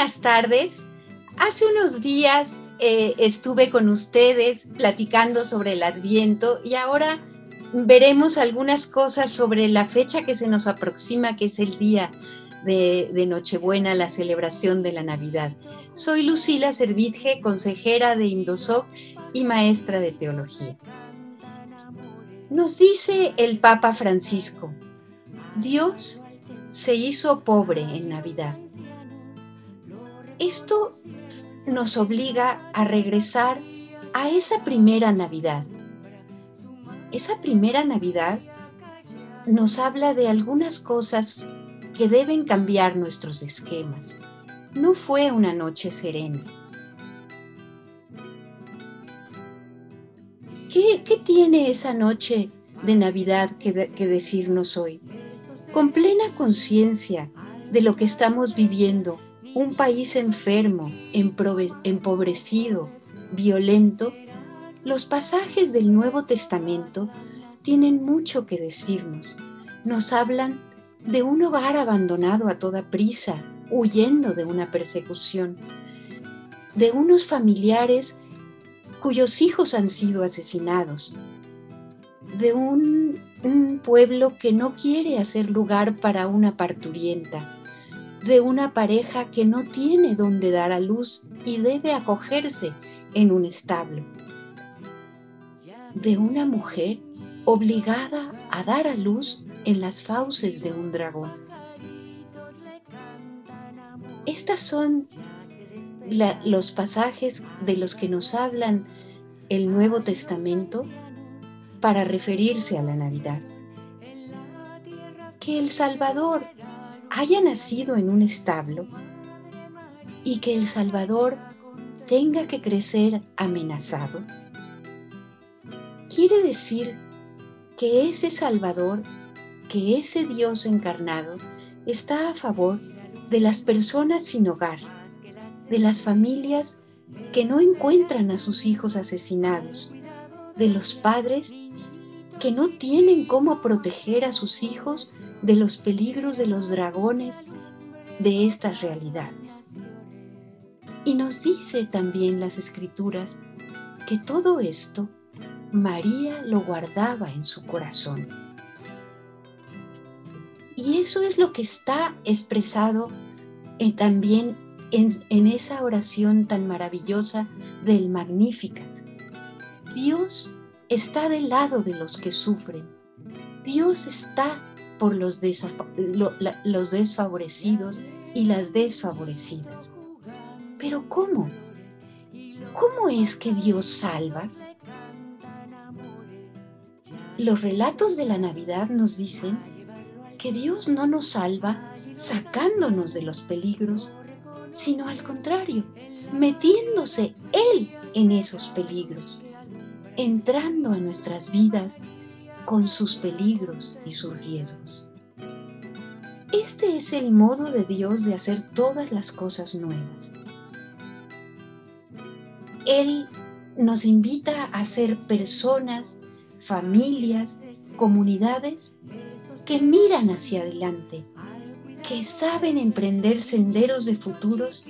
buenas tardes. Hace unos días eh, estuve con ustedes platicando sobre el Adviento y ahora veremos algunas cosas sobre la fecha que se nos aproxima, que es el día de, Nochebuena, la celebración de la Navidad. Soy Lucila Servitje, consejera de Indosoc y maestra de teología. Nos dice el Papa Francisco, Dios se hizo pobre en Navidad. Esto nos obliga a regresar a esa primera Navidad. Esa primera Navidad nos habla de algunas cosas que deben cambiar nuestros esquemas. No fue una noche serena. ¿Qué, tiene esa noche de Navidad que, que decirnos hoy? Con plena conciencia de lo que estamos viviendo, un país enfermo, empobrecido, violento, los pasajes del Nuevo Testamento tienen mucho que decirnos. Nos hablan de un hogar abandonado a toda prisa, huyendo de una persecución, de unos familiares cuyos hijos han sido asesinados, de un, pueblo que no quiere hacer lugar para una parturienta, de una pareja que no tiene donde dar a luz y debe acogerse en un establo, de una mujer obligada a dar a luz en las fauces de un dragón. Estas son los pasajes de los que nos hablan el Nuevo Testamento para referirse a la Navidad. Que el Salvador haya nacido en un establo y que el Salvador tenga que crecer amenazado, quiere decir que ese Salvador, que ese Dios encarnado, está a favor de las personas sin hogar, de las familias que no encuentran a sus hijos asesinados, de los padres que no tienen cómo proteger a sus hijos de los peligros de los dragones de estas realidades. Y nos dice también las escrituras que todo esto María lo guardaba en su corazón. Y eso es lo que está expresado también en, en esa oración tan maravillosa del Magnificat. Dios está del lado de los que sufren. Dios está por los, desfavorecidos y las desfavorecidas. Pero ¿cómo? ¿Cómo es que Dios salva? Los relatos de la Navidad nos dicen que Dios no nos salva sacándonos de los peligros, sino al contrario, metiéndose Él en esos peligros, entrando a nuestras vidas con sus peligros y sus riesgos. Este es el modo de Dios de hacer todas las cosas nuevas. Él nos invita a ser personas, familias, comunidades que miran hacia adelante, que saben emprender senderos de futuros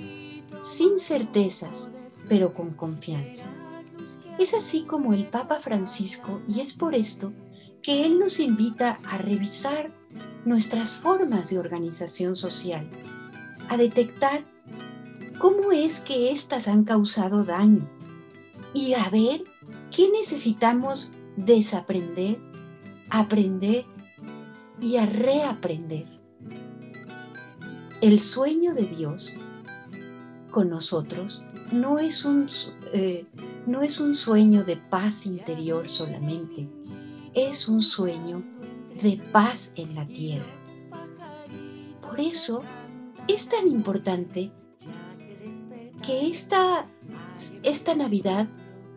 sin certezas, pero con confianza. Es así como el Papa Francisco, y es por esto que Él nos invita a revisar nuestras formas de organización social, a detectar cómo es que éstas han causado daño y a ver qué necesitamos desaprender, aprender y a reaprender. El sueño de Dios con nosotros no es un, eh, no es un sueño de paz interior solamente, es un sueño de paz en la tierra. Por eso es tan importante que esta, esta Navidad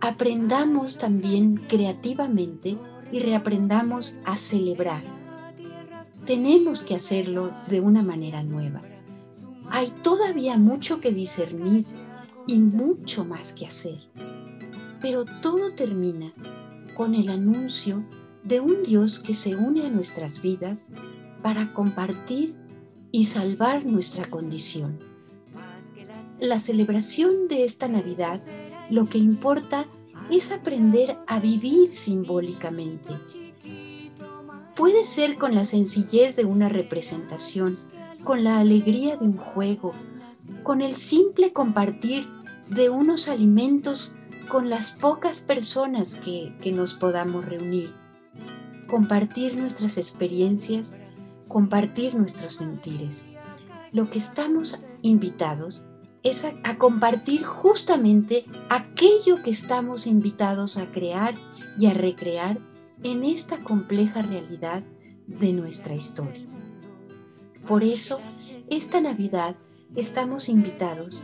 aprendamos también creativamente y reaprendamos a celebrar. Tenemos que hacerlo de una manera nueva. Hay todavía mucho que discernir y mucho más que hacer. Pero todo termina con el anuncio de un Dios que se une a nuestras vidas para compartir y salvar nuestra condición. la celebración de esta Navidad lo que importa es aprender a vivir simbólicamente. Puede ser con la sencillez de una representación, con la alegría de un juego, con el simple compartir de unos alimentos con las pocas personas que, nos podamos reunir, compartir nuestras experiencias, compartir nuestros sentires. Lo que estamos invitados es a, compartir justamente aquello que estamos invitados a crear y a recrear en esta compleja realidad de nuestra historia. Por eso, esta Navidad estamos invitados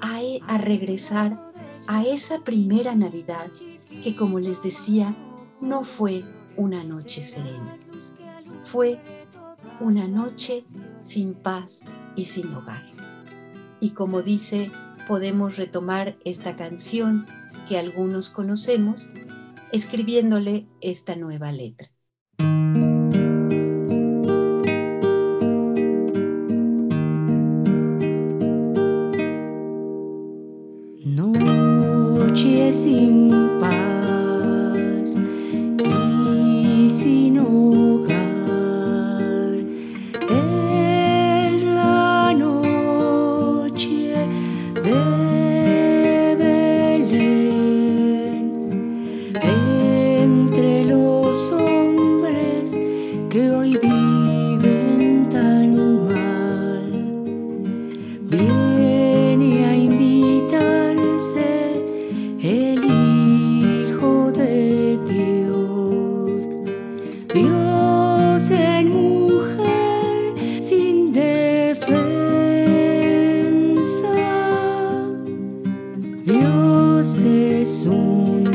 a, a, regresar a esa primera Navidad que, como les decía, no fue una noche serena. Fue una noche sin paz y sin hogar. Y como dice, podemos retomar esta canción que algunos conocemos escribiéndole esta nueva letra. es un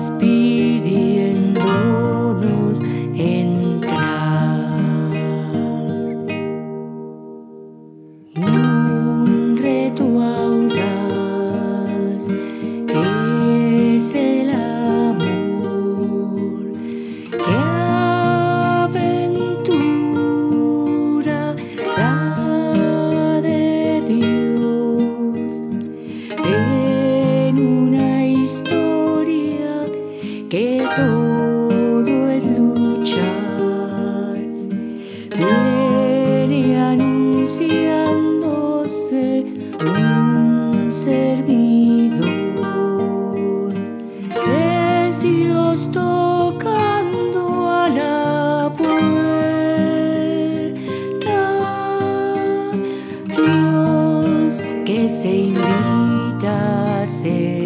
must se invita a ser.